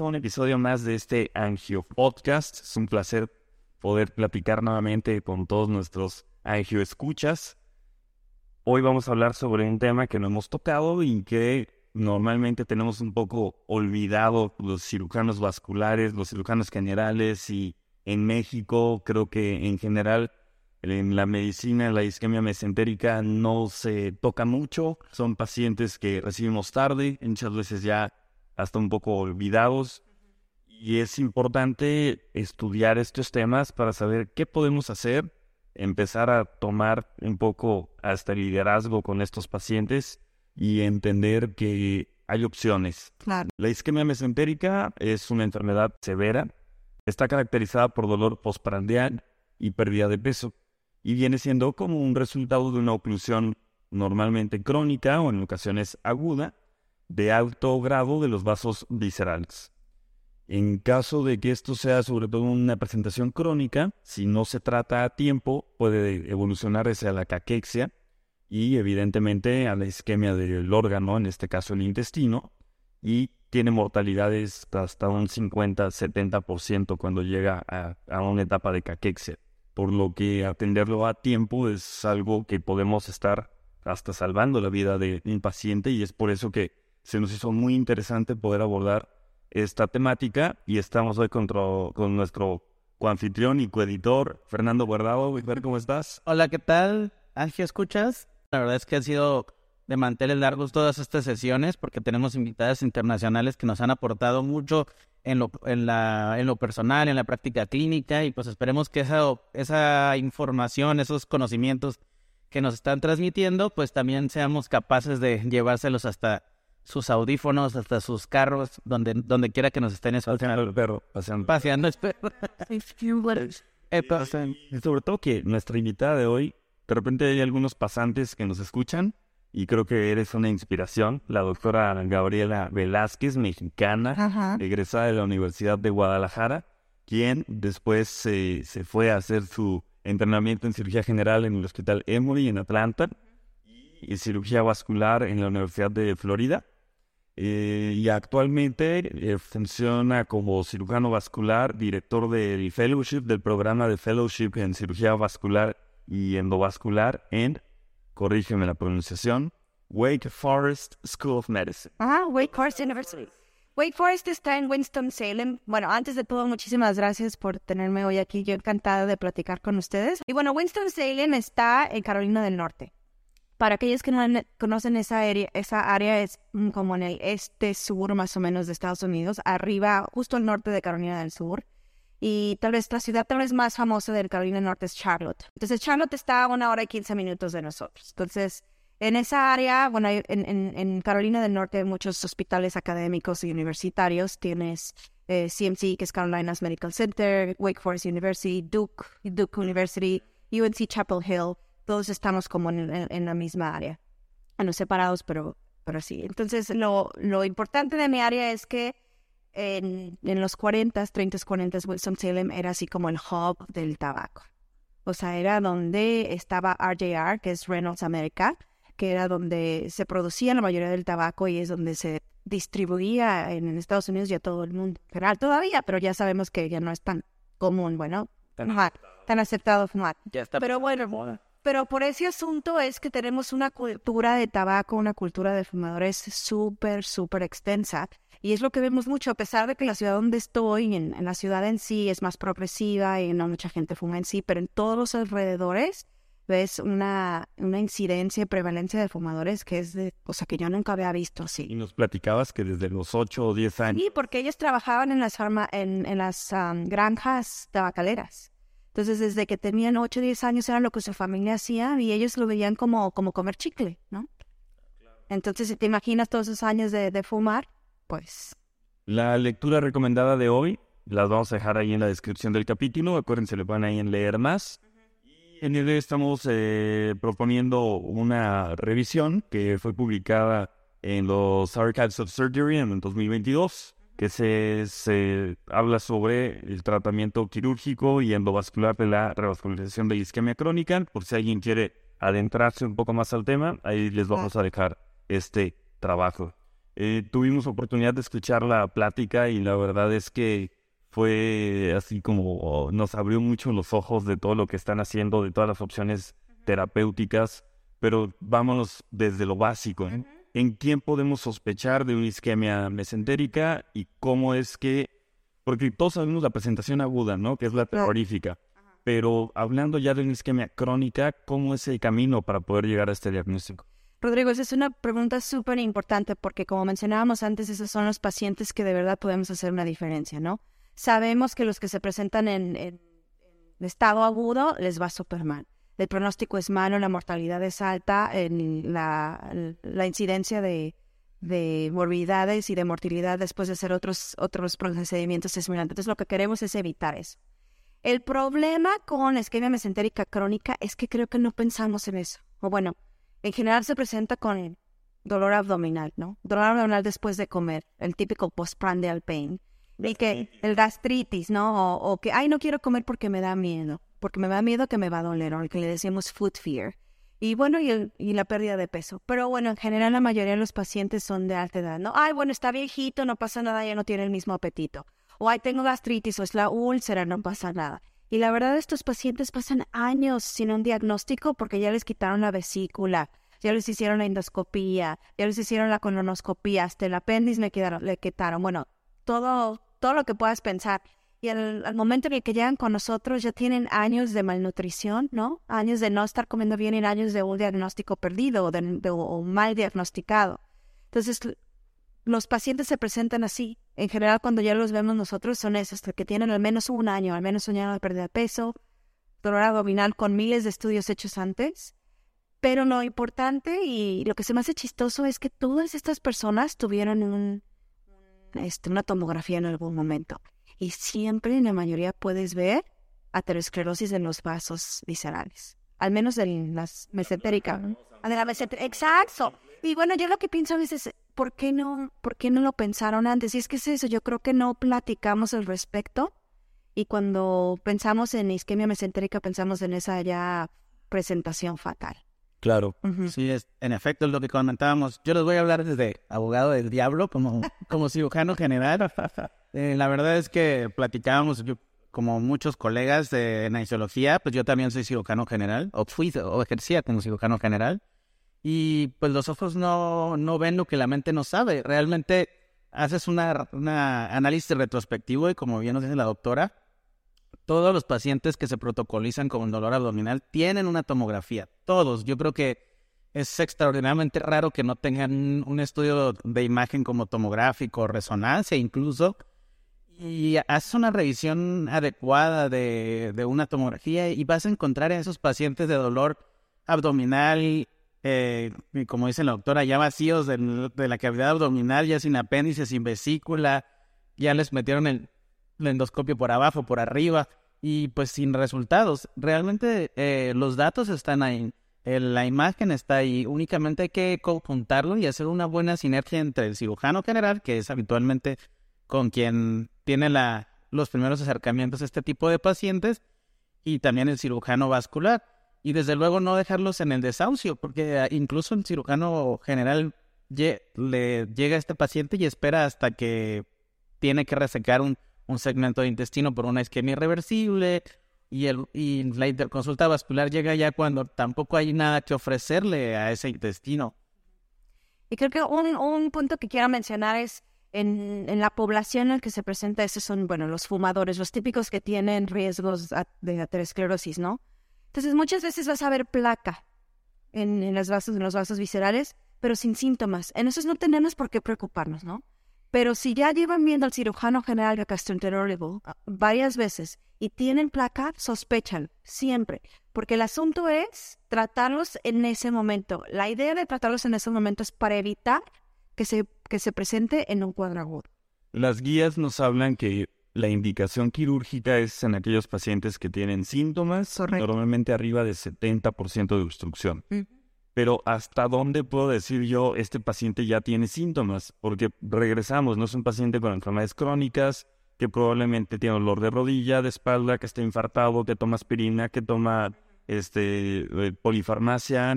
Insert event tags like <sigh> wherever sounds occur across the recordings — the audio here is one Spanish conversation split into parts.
Un episodio más de este Angio Podcast. Es un placer poder platicar nuevamente con todos nuestros Angio Escuchas. Hoy vamos a hablar sobre un tema que no hemos tocado y que normalmente tenemos un poco olvidado los cirujanos vasculares, los cirujanos generales y en México creo que en general en la medicina la isquemia mesentérica no se toca mucho, son pacientes que recibimos tarde, muchas veces ya hasta un poco olvidados. Y es importante estudiar estos temas para saber qué podemos hacer, empezar a tomar un poco hasta el liderazgo con estos pacientes y entender que hay opciones. La isquemia mesentérica es una enfermedad severa, está caracterizada por dolor postprandial y pérdida de peso. Y viene siendo como un resultado de una oclusión normalmente crónica o en ocasiones aguda de alto grado de los vasos viscerales. En caso de que esto sea sobre todo una presentación crónica, si no se trata a tiempo, puede evolucionar hacia la caquexia, y evidentemente a la isquemia del órgano, en este caso el intestino, y tiene mortalidades hasta un 50-70% cuando llega a, una etapa de caquexia, por lo que atenderlo a tiempo es algo que podemos estar hasta salvando la vida de un paciente y es por eso que se nos hizo muy interesante poder abordar esta temática y estamos hoy con, nuestro coanfitrión y coeditor Fernando Guardado. ¿cómo estás? Hola, ¿qué tal? Ángel, ¿escuchas? La verdad es que han sido de manteles largos todas estas sesiones porque tenemos invitadas internacionales que nos han aportado mucho en lo, en la, en lo personal, en la práctica clínica y pues esperemos que esa, esa información, esos conocimientos que nos están transmitiendo, pues también seamos capaces de llevárselos hasta sus audífonos, hasta sus carros, donde, donde quiera que nos estén escuchando. el perro, paseando. Paseando el perro. <laughs> y sobre todo que nuestra invitada de hoy de repente hay algunos pasantes que nos escuchan y creo que eres una inspiración. La doctora Gabriela Velázquez, mexicana, egresada de la Universidad de Guadalajara, quien después se, se fue a hacer su entrenamiento en cirugía general en el Hospital Emory en Atlanta y cirugía vascular en la Universidad de Florida. Eh, y actualmente eh, funciona como cirujano vascular, director del fellowship, del programa de fellowship en cirugía vascular y endovascular en, corrígeme la pronunciación, Wake Forest School of Medicine. Ah, Wake Forest University. Wake Forest está en Winston-Salem. Bueno, antes de todo, muchísimas gracias por tenerme hoy aquí. Yo encantada de platicar con ustedes. Y bueno, Winston-Salem está en Carolina del Norte. Para aquellos que no conocen esa área, esa área es mm, como en el este sur más o menos de Estados Unidos, arriba, justo al norte de Carolina del Sur y tal vez la ciudad tal vez más famosa del Carolina del Norte es Charlotte. Entonces Charlotte está a una hora y quince minutos de nosotros. Entonces, en esa área, bueno, en, Carolina del Norte hay muchos hospitales académicos y universitarios. Tienes CMC, eh, que es Carolina's Medical Center, Wake Forest University, Duke, Duke University, UNC Chapel Hill. Todos estamos como en, la misma área. No separados, pero, pero sí. Entonces, lo, lo importante de mi área es que en, en los 40, 30, 40, Winston-Salem era así como el hub del tabaco. O sea, era donde estaba RJR, que es Reynolds America, que era donde se producía la mayoría del tabaco y es donde se distribuía en Estados Unidos y a todo el mundo. General todavía, pero ya sabemos que ya no es tan común, bueno, tan, tan aceptado fumar. Ya está pero bueno, pero por ese asunto es que tenemos una cultura de tabaco, una cultura de fumadores súper, súper extensa. Y es lo que vemos mucho, a pesar de que la ciudad donde estoy, en, la ciudad en sí, es más progresiva y no mucha gente fuma en sí, pero en todos los alrededores ves una, una incidencia y prevalencia de fumadores que es de, o sea, que yo nunca había visto así. Y nos platicabas que desde los 8 o 10 años. Sí, porque ellos trabajaban en las, en, en las granjas tabacaleras. Entonces, desde que tenían 8 o 10 años era lo que su familia hacía y ellos lo veían como, como comer chicle, ¿no? Entonces, si te imaginas todos esos años de, de fumar, pues... La lectura recomendada de hoy las vamos a dejar ahí en la descripción del capítulo. Acuérdense, le van ahí en leer más. Y en el estamos eh, proponiendo una revisión que fue publicada en los Archives of Surgery en el 2022, que se, se habla sobre el tratamiento quirúrgico y endovascular de la revascularización de isquemia crónica. Por si alguien quiere adentrarse un poco más al tema, ahí les vamos a dejar este trabajo. Eh, tuvimos oportunidad de escuchar la plática y la verdad es que fue así como nos abrió mucho los ojos de todo lo que están haciendo, de todas las opciones terapéuticas, pero vámonos desde lo básico. ¿eh? ¿En quién podemos sospechar de una isquemia mesentérica y cómo es que, porque todos sabemos la presentación aguda, ¿no? Que es la terrorífica. Pero hablando ya de una isquemia crónica, ¿cómo es el camino para poder llegar a este diagnóstico? Rodrigo, esa es una pregunta súper importante porque como mencionábamos antes, esos son los pacientes que de verdad podemos hacer una diferencia, ¿no? Sabemos que los que se presentan en, estado agudo les va súper mal. El pronóstico es malo, la mortalidad es alta, en la, incidencia de, morbidades y de mortalidad después de hacer otros, otros procedimientos es muy Entonces lo que queremos es evitar eso. El problema con la isquemia mesentérica crónica es que creo que no pensamos en eso. O bueno, en general se presenta con dolor abdominal, ¿no? Dolor abdominal después de comer, el típico postprandial pain. Y que el gastritis, ¿no? O, que, ay, no quiero comer porque me da miedo, porque me da miedo que me va a doler, o el que le decimos food fear. Y bueno, y, la pérdida de peso. Pero bueno, en general la mayoría de los pacientes son de alta edad, ¿no? Ay, bueno, está viejito, no pasa nada, ya no tiene el mismo apetito. O ay, tengo gastritis, o es la úlcera, no pasa nada. Y la verdad, estos pacientes pasan años sin un diagnóstico porque ya les quitaron la vesícula, ya les hicieron la endoscopía, ya les hicieron la colonoscopía, hasta el apéndice le, quedaron, le quitaron. Bueno, todo, todo lo que puedas pensar. Y al, momento en el que llegan con nosotros ya tienen años de malnutrición, ¿no? Años de no estar comiendo bien y años de un diagnóstico perdido o, mal diagnosticado. Entonces, los pacientes se presentan así. En general, cuando ya los vemos nosotros, son esos, que tienen al menos un año, al menos un año de pérdida de peso, dolor abdominal con miles de estudios hechos antes. Pero lo importante y lo que se me hace chistoso es que todas estas personas tuvieron un, este, una tomografía en algún momento. Y siempre, en la mayoría, puedes ver aterosclerosis en los vasos viscerales. Al menos en las mesentéricas. De la Exacto. Y bueno, yo lo que pienso a veces, ¿por qué no, por qué no lo pensaron antes? Y es que es eso, yo creo que no platicamos al respecto. Y cuando pensamos en isquemia mesentérica, pensamos en esa ya presentación fatal. Claro. Sí, es, en efecto, es lo que comentábamos. Yo les voy a hablar desde abogado del diablo, como, como cirujano general. Eh, la verdad es que platicábamos, yo, como muchos colegas de anestesiología, pues yo también soy cirujano general, o fui, o ejercía como cirujano general y pues los ojos no, no ven lo que la mente no sabe. Realmente haces una, una análisis retrospectivo y como bien nos dice la doctora, todos los pacientes que se protocolizan con dolor abdominal tienen una tomografía. Todos. Yo creo que es extraordinariamente raro que no tengan un estudio de imagen como tomográfico, resonancia incluso. Y haces una revisión adecuada de, de una tomografía y vas a encontrar a esos pacientes de dolor abdominal eh, como dice la doctora, ya vacíos de, la cavidad abdominal, ya sin apéndice, sin vesícula, ya les metieron el, endoscopio por abajo, por arriba, y pues sin resultados. Realmente eh, los datos están ahí, la imagen está ahí, únicamente hay que conjuntarlo y hacer una buena sinergia entre el cirujano general, que es habitualmente con quien tiene la, los primeros acercamientos este tipo de pacientes, y también el cirujano vascular y desde luego no dejarlos en el desahucio, porque ah, incluso el cirujano general le llega a este paciente y espera hasta que tiene que resecar un, segmento de intestino por una isquemia irreversible y, el, y la interconsulta vascular llega ya cuando tampoco hay nada que ofrecerle a ese intestino. Y creo que un, un punto que quiero mencionar es en, en, la población en que se presenta, esos son, bueno, los fumadores, los típicos que tienen riesgos de aterosclerosis, ¿no? Entonces muchas veces vas a ver placa en, en, los vasos, en los vasos viscerales, pero sin síntomas. En esos no tenemos por qué preocuparnos, ¿no? Pero si ya llevan viendo al cirujano general de gastroenterólogo ah, varias veces y tienen placa, sospechan siempre, porque el asunto es tratarlos en ese momento. La idea de tratarlos en ese momento es para evitar que se, que se presente en un cuadro agudo. Las guías nos hablan que la indicación quirúrgica es en aquellos pacientes que tienen síntomas, normalmente arriba de 70% de obstrucción. Pero ¿hasta dónde puedo decir yo, este paciente ya tiene síntomas? Porque regresamos, no es un paciente con enfermedades crónicas, que probablemente tiene dolor de rodilla, de espalda, que está infartado, que toma aspirina, que toma este, eh, polifarmacia.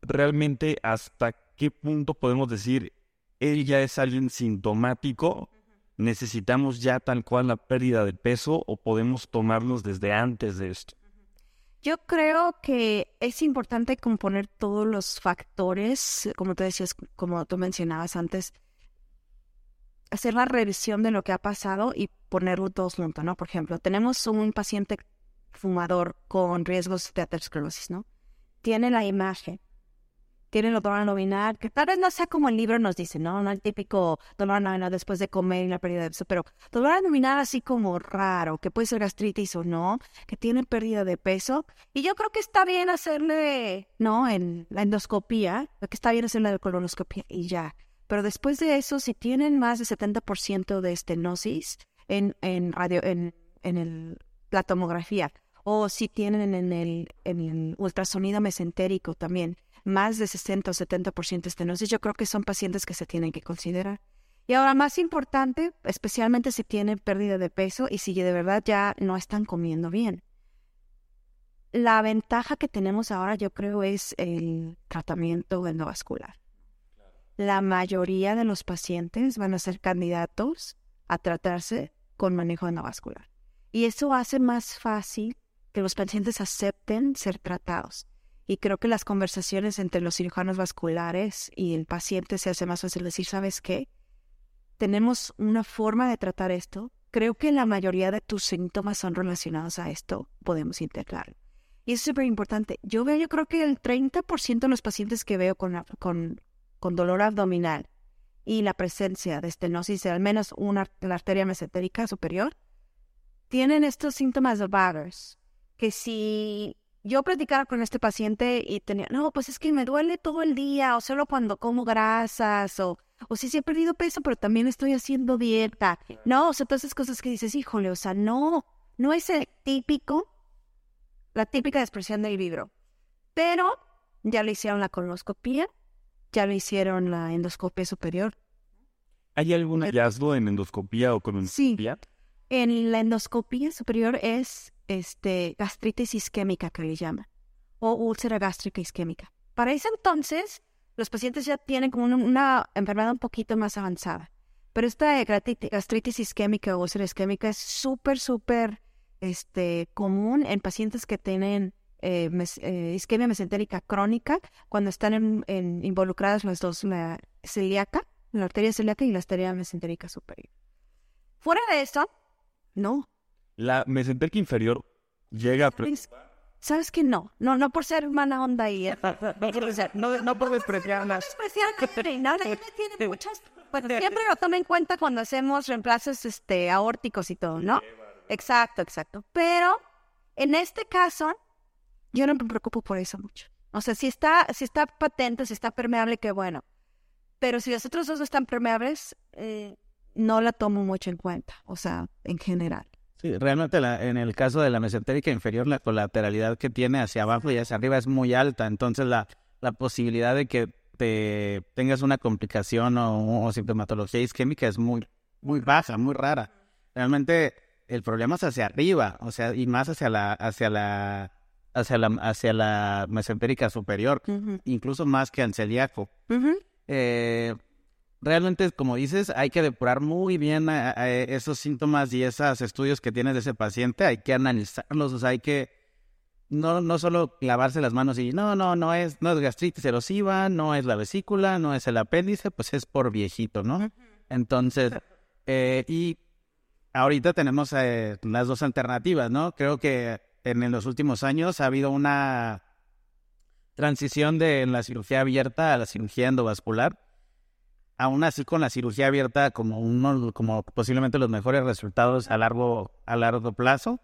Realmente, ¿hasta qué punto podemos decir, él ya es alguien sintomático, necesitamos ya tal cual la pérdida de peso o podemos tomarnos desde antes de esto? Yo creo que es importante componer todos los factores, como te decías, como tú mencionabas antes, hacer la revisión de lo que ha pasado y ponerlo todos juntos, ¿no? Por ejemplo, tenemos un paciente fumador con riesgos de aterosclerosis, ¿no? Tiene la imagen, tiene el dolor abdominal, que tal vez no sea como el libro nos dice, ¿no? No el típico dolor abdominal después de comer y la pérdida de peso, pero dolor abdominal así como raro, que puede ser gastritis o no, que tiene pérdida de peso. Y yo creo que está bien hacerle, ¿no? En la endoscopía, que está bien hacerle la colonoscopia y ya. Pero después de eso, si tienen más de 70% de estenosis en, en, radio, en, en el, la tomografía, o si tienen en el, en el ultrasonido mesentérico también, más de 60 o 70% estenosis, yo creo que son pacientes que se tienen que considerar. Y ahora, más importante, especialmente si tienen pérdida de peso y si de verdad ya no están comiendo bien. La ventaja que tenemos ahora, yo creo, es el tratamiento endovascular. La mayoría de los pacientes van a ser candidatos a tratarse con manejo endovascular. Y eso hace más fácil que los pacientes acepten ser tratados. Y creo que las conversaciones entre los cirujanos vasculares y el paciente se hace más fácil decir, ¿sabes qué? Tenemos una forma de tratar esto. Creo que la mayoría de tus síntomas son relacionados a esto. Podemos integrarlo. Y es súper importante. Yo veo, yo creo que el 30% de los pacientes que veo con, con, con dolor abdominal y la presencia de estenosis de al menos una la arteria mesentérica superior tienen estos síntomas vagos que si yo practicara con este paciente y tenía, no, pues es que me duele todo el día, o solo cuando como grasas, o, o si sí he perdido peso, pero también estoy haciendo dieta. No, o sea, todas esas cosas que dices, híjole, o sea, no, no es el típico, la típica expresión del libro. Pero ya le hicieron la colonoscopia, ya le hicieron la endoscopia superior. ¿Hay algún hallazgo en endoscopía o colonoscopia? Sí. En la endoscopía superior es este, gastritis isquémica que le llaman, o úlcera gástrica isquémica. Para ese entonces, los pacientes ya tienen como una, enfermedad un poquito más avanzada. Pero esta gastritis isquémica o úlcera isquémica es súper, súper este, común en pacientes que tienen eh, eh, isquemia mesentérica crónica cuando están involucradas las dos, la celíaca, la arteria celíaca y la arteria mesentérica superior. Fuera de eso, no, la mesentérica inferior llega a... ¿Sabes que no? No, no por ser mala onda y... ¿eh? no, no por despreciarlas. No, tiene muchas... Bueno, siempre lo toma en cuenta cuando hacemos reemplazos este, aórticos y todo, ¿no? Exacto, exacto. Pero en este caso, yo no me preocupo por eso mucho. O sea, si está, si está patente, si está permeable, qué bueno. Pero si los otros dos están permeables, eh, no la tomo mucho en cuenta, o sea, en general. Sí, realmente en el caso de la mesentérica inferior, la colateralidad que tiene hacia abajo y hacia arriba es muy alta, entonces la, la posibilidad de que te tengas una complicación o, sintomatología isquémica es muy, muy baja, muy rara. Realmente el problema es hacia arriba, o sea, y más hacia la, hacia la, hacia la, hacia la mesentérica superior, incluso más que al celíaco. eh, realmente, como dices, hay que depurar muy bien esos síntomas y esos estudios que tienes de ese paciente, hay que analizarlos, o sea, hay que no, no solo lavarse las manos y no, no, no es, no es gastritis erosiva, no es la vesícula, no es el apéndice, pues es por viejito, ¿no? Entonces, eh, y ahorita tenemos eh, las dos alternativas, ¿no? Creo que en, los últimos años ha habido una transición de la cirugía abierta a la cirugía endovascular aún así con la cirugía abierta como uno, como posiblemente los mejores resultados a largo, a largo plazo.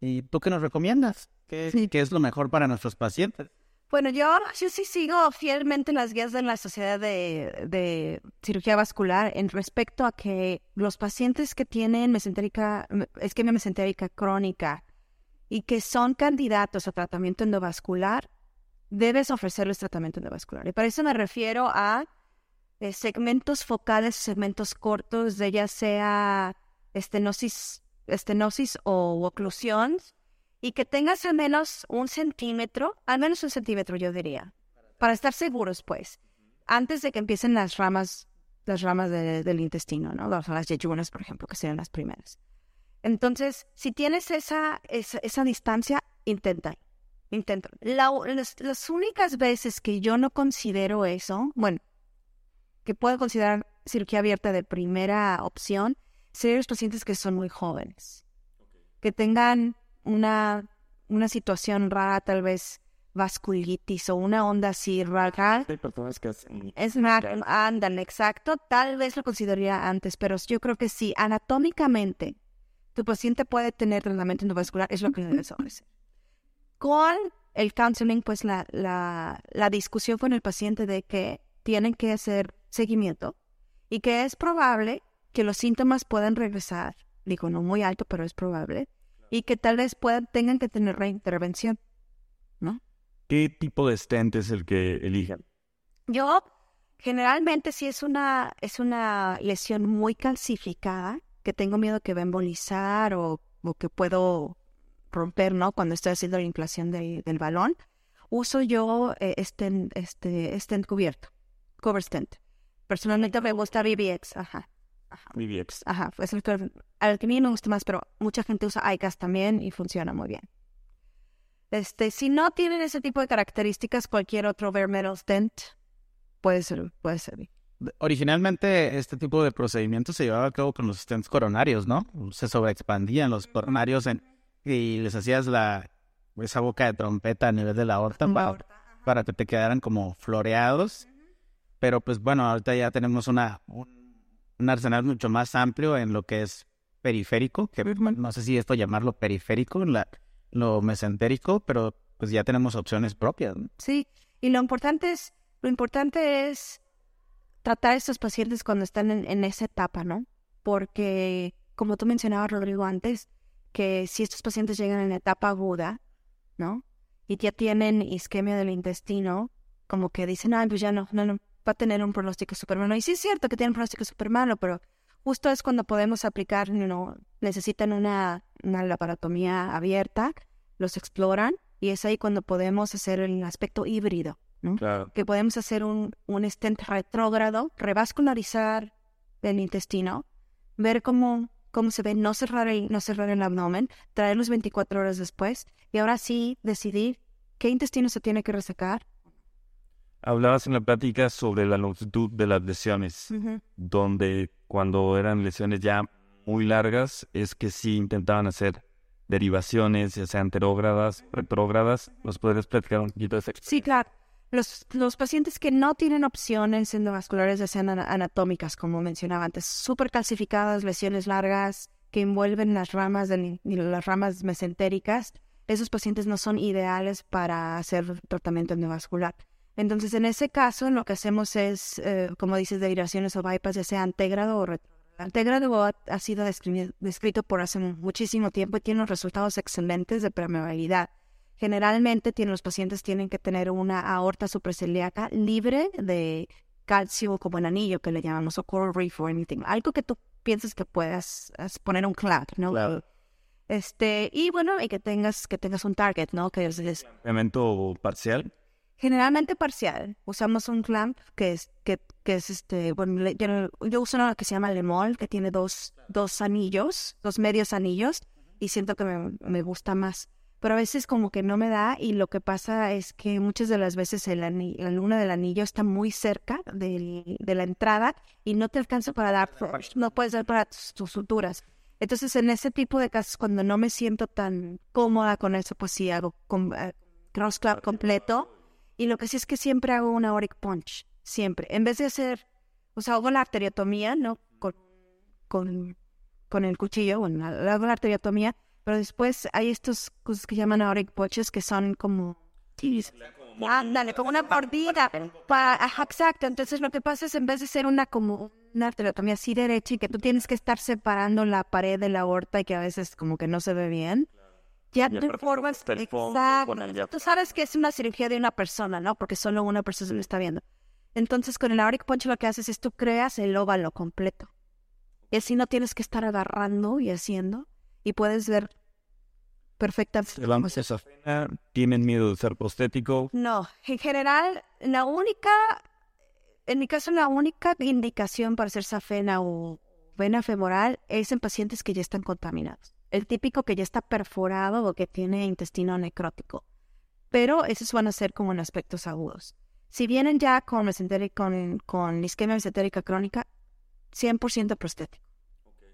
¿Y tú qué nos recomiendas? ¿Qué, ¿Qué, es lo mejor para nuestros pacientes? Bueno, yo, yo sí sigo fielmente las guías de la Sociedad de, de Cirugía Vascular en respecto a que los pacientes que tienen mesentérica, isquemia mesentérica crónica y que son candidatos a tratamiento endovascular, debes ofrecerles tratamiento endovascular. Y para eso me refiero a segmentos focales, segmentos cortos, de ya sea estenosis, estenosis o oclusión, y que tengas al menos un centímetro, al menos un centímetro yo diría, para estar seguros pues. antes de que empiecen las ramas, las ramas de- del intestino, ¿no? Las, las yeyunas, por ejemplo, que serían las primeras. Entonces, si tienes esa, esa, distancia, intenta. La- las, las únicas veces que yo no considero eso, bueno, que puedo considerar cirugía abierta de primera opción, serían los pacientes que son muy jóvenes, que tengan una, una situación rara, tal vez vasculitis o una onda así rara. Hay personas que hacen... Es una, ándale, exacto. Tal vez lo consideraría antes, pero yo creo que sí, anatómicamente, tu paciente puede tener tratamiento endovascular, es lo que debes ofrecer. Con el counseling, pues la, la, la discusión con el paciente de que tienen que hacer seguimiento y que es probable que los síntomas puedan regresar, digo, no muy alto, pero es probable, y que tal vez puedan, tengan que tener reintervención, ¿no? ¿Qué tipo de stent es el que eligen? Yo generalmente si es una es una lesión muy calcificada que tengo miedo que va a embolizar o, o que puedo romper, ¿no? Cuando estoy haciendo la inflación de- del balón, uso yo eh, stent, este stent cubierto, cover stent. Personalmente me gusta BBX, ajá, BBX. ajá, es el que, al que a mí me gusta más, pero mucha gente usa ICAS también y funciona muy bien. Este, si no tienen ese tipo de características, cualquier otro bare metal stent puede ser, puede servir. Originalmente este tipo de procedimiento se llevaba a cabo con los stents coronarios, ¿no? Se sobreexpandían los coronarios en- y les hacías la esa boca de trompeta a nivel de la aorta para, para que te quedaran como floreados. Pero pues bueno, ahorita ya tenemos una un, un arsenal mucho más amplio en lo que es periférico, que no sé si esto llamarlo periférico, la, lo mesentérico, pero pues ya tenemos opciones propias. ¿no? Sí, y lo importante es, lo importante es tratar a estos pacientes cuando están en, en esa etapa, ¿no? Porque, como tú mencionabas, Rodrigo, antes, que si estos pacientes llegan en la etapa aguda, ¿no? Y ya tienen isquemia del intestino, como que dicen, ay, pues ya no, no, no, va a tener un pronóstico súper malo. Y sí es cierto que tienen un pronóstico súper malo, pero justo es cuando podemos aplicar, ¿no? Necesitan una, una laparotomía abierta, los exploran, y es ahí cuando podemos hacer el aspecto híbrido, ¿no? Claro. que podemos hacer un, un stent retrógrado, revascularizar el intestino, ver cómo, cómo se ve, no cerrar, el, no cerrar el abdomen, traerlos 24 horas después y ahora sí decidir qué intestino se tiene que resecar. Hablabas en la plática sobre la longitud de las lesiones, donde cuando eran lesiones ya muy largas, es que sí intentaban hacer derivaciones, ya sean anterógradas, retrógradas. ¿Nos podrías platicar un poquito de eso? Sí, claro. Los, los pacientes que no tienen opciones endovasculares, ya sean ana- anatómicas, como mencionaba antes, súper calcificadas, lesiones largas que envuelven las ramas, y las ramas mesentéricas, esos pacientes no son ideales para hacer tratamiento endovascular. Entonces, en ese caso, lo que hacemos es, eh, como dices, derivaciones o bypass, ya sea antegrado o retrógrado. El antegrado ha, ha sido descri- descrito por hace muchísimo tiempo y tiene unos resultados excelentes de permeabilidad. Generalmente tienen, los pacientes tienen que tener una aorta supraciliaca libre de calcio como en anillo que le llamamos o coral reef o anything. Algo que tú pienses que puedas as- poner un clamp, ¿no? Claro. Este, y bueno, y que tengas, que tengas un target, ¿no? Que es, es Elemento parcial. Generalmente parcial. Usamos un clamp que es, que, que es este, bueno, yo, yo uso uno que se llama Lemol, que tiene dos, dos anillos, dos medios anillos, y siento que me, me gusta más. Pero a veces como que no me da y lo que pasa es que muchas de las veces el ani- la luna del anillo está muy cerca del- de la entrada y no te alcanza para dar, no puedes dar para tus, tus suturas. Entonces en ese tipo de casos cuando no me siento tan cómoda con eso, pues sí hago con, eh, cross clap completo y lo que sí es que siempre hago una auric punch, siempre. En vez de hacer, o sea, hago la arteriotomía, ¿no? Con, con, con el cuchillo, bueno, hago la arteriotomía, pero después hay estos cosas que llaman auric punches que son como... Ándale, como una mordida. Ajá, exacto. Entonces lo que pasa es en vez de ser una como una arteriotomía así derecha y que tú tienes que estar separando la pared de la aorta y que a veces como que no se ve bien, ya Exacto. Tú sabes que es una cirugía de una persona, ¿no? Porque solo una persona lo está viendo. Entonces con el auric punch lo que haces es tú creas el óvalo completo. Y así no tienes que estar agarrando y haciendo y puedes ver perfectamente. Tienen miedo de ser prostético. no, en general, la única, En mi caso, la única indicación para hacer safena o vena femoral es en pacientes que ya están contaminados. El típico que ya está perforado o que tiene intestino necrótico. Pero esos van a ser como en aspectos agudos. Si vienen ya con, con, con isquemia mesentérica crónica, 100% prostético.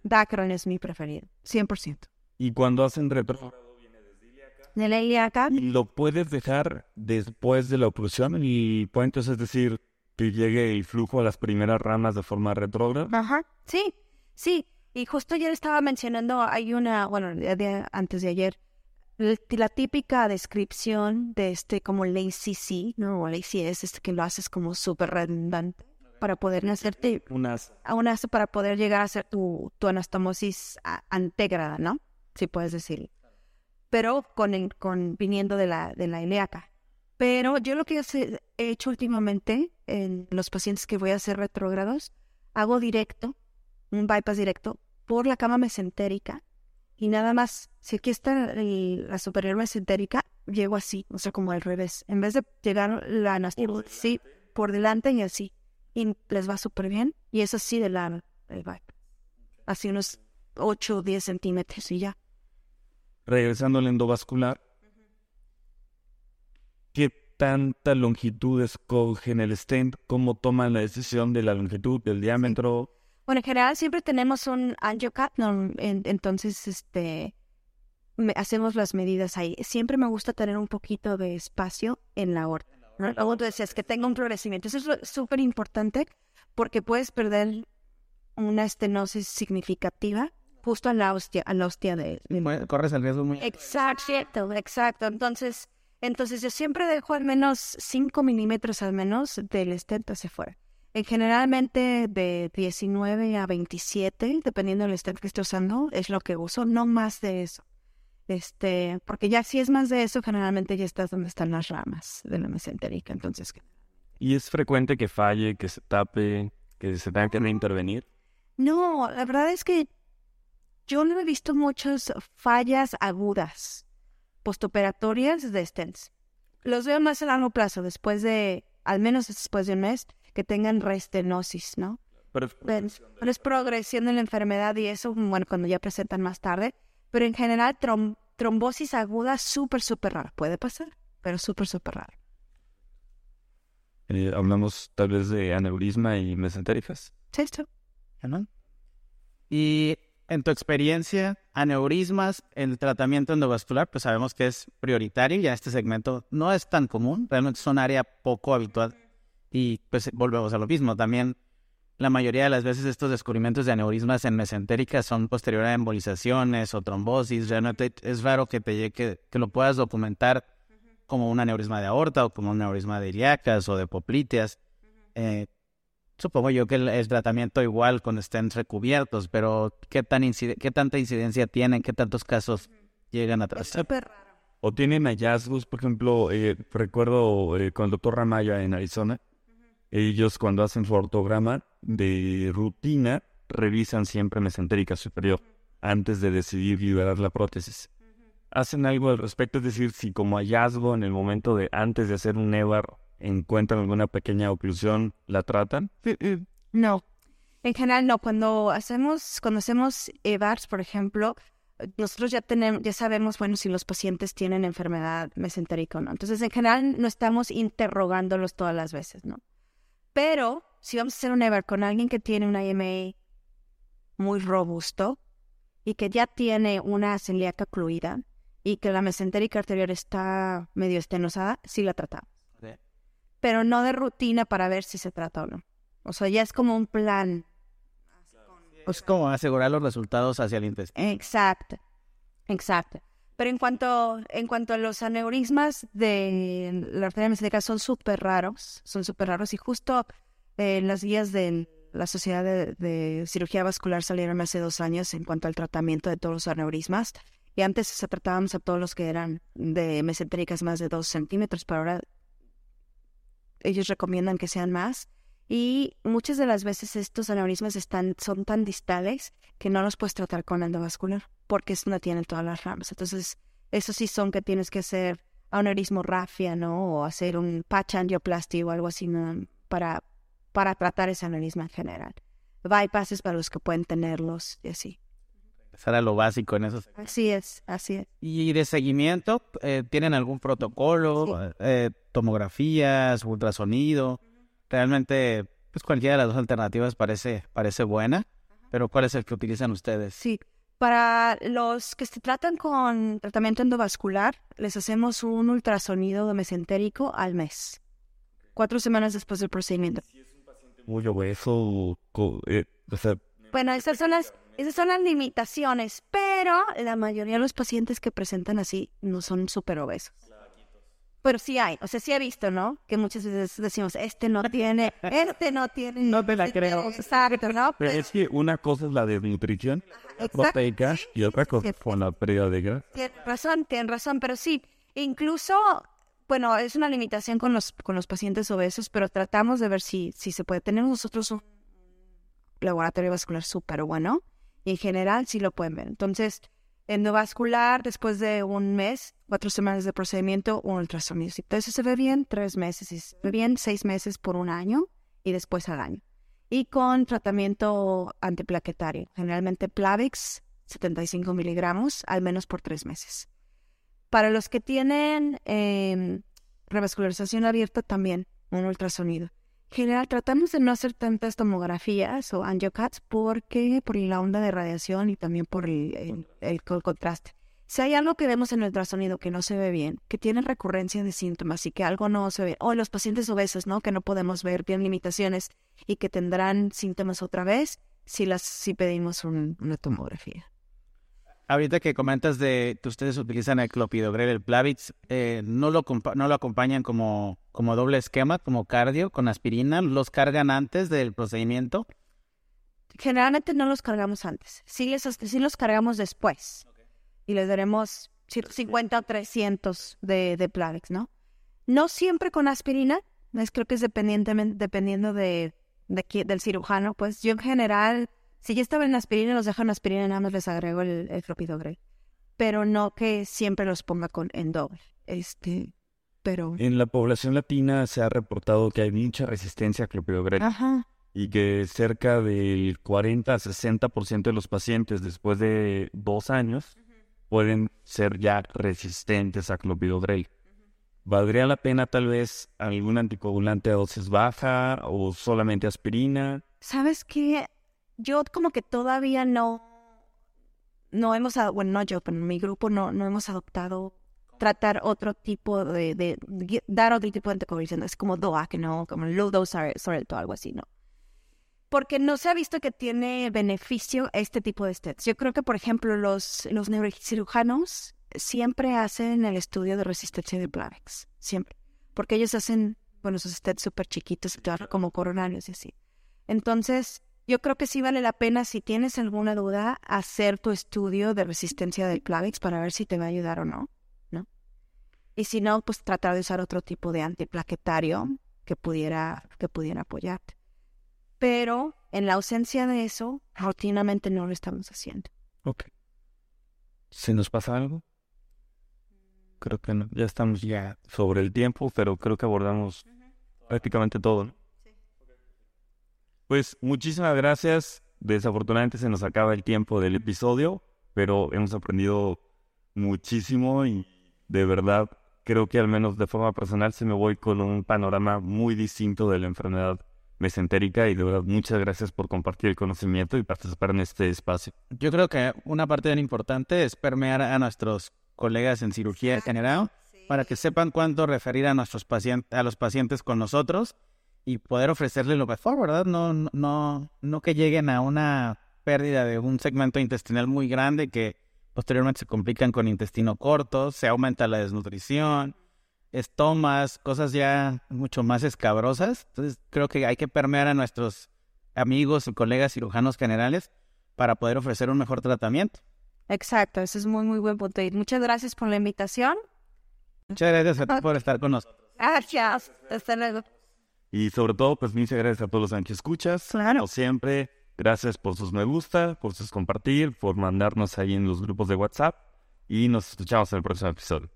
Dacron es mi preferido, 100%. Y cuando hacen retrógrado viene desde ilíaca. De la ilíaca, Y lo puedes dejar después de la oclusión y puede entonces decir que llegue el flujo a las primeras ramas de forma retrógrada. Ajá, sí, sí. Y justo ayer estaba mencionando, hay una, bueno, de- antes de ayer, la típica descripción de este como lazy C, ¿no? O lazy S, este que lo haces como súper redundante para poder hacerte, Unas aún así para poder llegar a hacer tu, tu anastomosis a- antégrada, ¿no? Si puedes decirlo. Pero con, el- con viniendo de la, de la ilíaca. Pero yo lo que he hecho últimamente en los pacientes que voy a hacer retrógrados, hago directo, un bypass directo, por la cama mesentérica. Y nada más, si aquí está el- la superior mesentérica, llego así, o sea, como al revés. En vez de llegar la anastomosis, sí, por delante y así. Y les va súper bien. Y es así de largo el bypass. Así unos 8 o 10 centímetros y ya. regresando al endovascular, ¿qué tanta longitud escoge en el stent? ¿Cómo toman la decisión de la longitud, del diámetro? Bueno, en general siempre tenemos un. En- entonces, este, me- hacemos las medidas ahí. Siempre me gusta tener un poquito de espacio en la aorta. Luego tú decías que tenga un florecimiento. Eso es súper importante porque puedes perder una estenosis significativa justo a la hostia, a la hostia de, Bueno, Corres el riesgo muy... Exacto, exacto. Entonces, entonces yo siempre dejo al menos 5 milímetros al menos del stent hacia afuera. En generalmente de 19 a 27, dependiendo del stent que esté usando, es lo que uso, no más de eso. Este, porque ya si es más de eso, generalmente ya estás donde están las ramas de la mesentérica. Entonces, ¿Y es frecuente que falle, que se tape, que se tenga que reintervenir? No, la verdad es que yo no he visto muchas fallas agudas postoperatorias de stents. Los veo más a largo plazo, después de, al menos después de un mes, que tengan restenosis, ¿no? Pero pero es progresión de la enfermedad y eso, bueno, cuando ya presentan más tarde. Pero en general, trom- trombosis aguda súper, súper rara. Puede pasar, pero súper, súper rara. eh, hablamos tal vez de aneurisma y mesentéricas. ¿Sí, esto? ¿no? Y en tu experiencia, aneurismas, el tratamiento endovascular, pues sabemos que es prioritario y en este segmento no es tan común, realmente es un área poco habitual. Y pues volvemos a lo mismo, también la mayoría de las veces estos descubrimientos de aneurismas en mesentérica son posterior a embolizaciones o trombosis, realmente es raro que te llegue, que, que lo puedas documentar como un aneurisma de aorta o como un aneurisma de ilíacas o de popliteas. Eh, Supongo yo que el, el tratamiento igual cuando estén recubiertos, pero ¿qué, tan incide- ¿qué tanta incidencia tienen? ¿Qué tantos casos llegan a Es trazar? súper raro. O tienen hallazgos, por ejemplo, eh, recuerdo eh, con el doctor Ramaya en Arizona, ellos cuando hacen su ortograma de rutina, revisan siempre mesentérica superior antes de decidir liberar la prótesis. ¿Hacen algo al respecto? Es decir, si como hallazgo en el momento de antes de hacer un EVAR encuentran alguna pequeña oclusión, ¿la tratan? No. En general no. Cuando hacemos, cuando hacemos EVARs, por ejemplo, eh, nosotros ya tenemos, ya sabemos, bueno, si los pacientes tienen enfermedad mesentérica o no. Entonces, en general, no estamos interrogándolos todas las veces, ¿no? Pero si vamos a hacer un EVAR con alguien que tiene un IMA muy robusto y que ya tiene una celíaca ocluida y que la mesentérica arterial está medio estenosada, sí la tratamos. Pero no de rutina para ver si se trata o no. O sea, ya es como un plan. Es como asegurar los resultados hacia el intestino. Exacto, exacto. Pero en cuanto, en cuanto a los aneurismas de la arteria mesentérica son súper raros, son súper raros. Y justo eh, las guías de la Sociedad de, de Cirugía Vascular salieron hace dos años en cuanto al tratamiento de todos los aneurismas. Y antes se tratábamos a todos los que eran de mesentéricas más de dos centímetros, pero ahora ellos recomiendan que sean más y muchas de las veces estos aneurismas están, son tan distales que no los puedes tratar con endovascular porque no tienen todas las ramas. Entonces, esos sí son que tienes que hacer aneurismo rafia, ¿no? O hacer un patch angioplasty o algo así, ¿no? Para para tratar ese aneurisma en general. Bypasses para los que pueden tenerlos y así. Empezar a lo básico en esos. Así es, así es. ¿Y de seguimiento? Eh, ¿Tienen algún protocolo? Eh, ¿Tomografías? ¿Ultrasonido? Realmente, pues cualquiera de las dos alternativas parece, parece buena, pero ¿cuál es el que utilizan ustedes? Sí, para los que se tratan con tratamiento endovascular, les hacemos un ultrasonido mesentérico al mes, cuatro semanas después del procedimiento. Muy obeso, eh, o sea, Bueno, esas son las, esas son las limitaciones, pero la mayoría de los pacientes que presentan así no son súper obesos. Pero sí hay, o sea, sí he visto, ¿no? Que muchas veces decimos, este no tiene, <laughs> este no tiene. No te la creo. Exacto, ¿no? pero es que una cosa es la desnutrición Exacto. proteica y otra cosa con la pérdida de grasa. Tienes razón, tienes razón, pero sí, incluso, bueno, es una limitación con los, con los pacientes obesos, pero tratamos de ver si, si se puede. Tenemos nosotros un laboratorio vascular súper bueno y en general sí lo pueden ver. Entonces, endovascular, después de un mes, cuatro semanas de procedimiento, un ultrasonido. Si se ve bien, tres meses, se ve bien, seis meses por un año y después al año. Y con tratamiento antiplaquetario, generalmente Plavix, 75 miligramos, al menos por tres meses. Para los que tienen eh, revascularización abierta, también un ultrasonido. En general, tratamos de no hacer tantas tomografías o angiocats porque por la onda de radiación y también por el, el- el co- contraste. Si hay algo que vemos en el ultrasonido que no se ve bien, que tiene recurrencia de síntomas y que algo no se ve, o los pacientes obesos, ¿no? Que no podemos ver, tienen limitaciones y que tendrán síntomas otra vez, si las si pedimos un- una tomografía. Ahorita que comentas de que ustedes utilizan el clopidogrel, el Plavix, eh, ¿no, lo ¿no lo acompañan como, como doble esquema, como cardio, con aspirina? ¿Los cargan antes del procedimiento? Generalmente no los cargamos antes, sí, les, sí los cargamos después. Y les daremos 150 o 300 de, de Plavix, ¿no? No siempre con aspirina, es, creo que es dependientemente, dependiendo de, del cirujano. Pues yo en general, si ya estaba en aspirina, los dejo en aspirina, nada más les agrego el, el clopidogrel. Pero no que siempre los ponga con en doble. Este, pero... En la población latina se ha reportado que hay mucha resistencia a clopidogrel Ajá. y que cerca del 40 a 60% de los pacientes después de dos años pueden ser ya resistentes a clopidogrel. ¿Valdría la pena tal vez algún anticoagulante a dosis baja o solamente aspirina? ¿Sabes qué? Yo como que todavía no, no hemos, bueno, no yo, pero en mi grupo no, no hemos adoptado tratar otro tipo de, dar otro tipo de anticoagulación. Es como DOAC, ¿no? Como low dose sorrento o algo así, ¿no? Porque no se ha visto que tiene beneficio este tipo de stents. Yo creo que, por ejemplo, los, los neurocirujanos siempre hacen el estudio de resistencia de Plavix. Siempre. Porque ellos hacen, bueno, sus stents súper chiquitos, como coronarios y así. Entonces, yo creo que sí vale la pena, si tienes alguna duda, hacer tu estudio de resistencia del Plavix para ver si te va a ayudar o no, ¿no? Y si no, pues tratar de usar otro tipo de antiplaquetario que pudiera, que pudiera apoyarte. Pero en la ausencia de eso, rutinamente no lo estamos haciendo. Ok. ¿Se nos pasa algo? Creo que no. Ya estamos ya sobre el tiempo, pero creo que abordamos prácticamente todo. ¿no? Pues muchísimas gracias. Desafortunadamente se nos acaba el tiempo del episodio, pero hemos aprendido muchísimo y de verdad creo que al menos de forma personal se me voy con un panorama muy distinto de la enfermedad mesentérica y de verdad muchas gracias por compartir el conocimiento y participar en este espacio. Yo creo que una parte bien importante es permear a nuestros colegas en cirugía general para que sepan cuánto referir a nuestros pacientes, a los pacientes con nosotros y poder ofrecerles lo mejor, ¿verdad? No, no, no que lleguen a una pérdida de un segmento intestinal muy grande que posteriormente se complican con intestino corto, se aumenta la desnutrición, estomas, cosas ya mucho más escabrosas. Entonces creo que hay que permear a nuestros amigos y colegas cirujanos generales para poder ofrecer un mejor tratamiento. Exacto, ese es muy, muy buen punto. Y muchas gracias por la invitación. Muchas gracias a ti por estar con nosotros. Gracias. Hasta luego. Y sobre todo, pues muchas gracias a todos los que escuchas. Claro. Como siempre, gracias por sus me gusta, por sus compartir, por mandarnos ahí en los grupos de WhatsApp. Y nos escuchamos en el próximo episodio.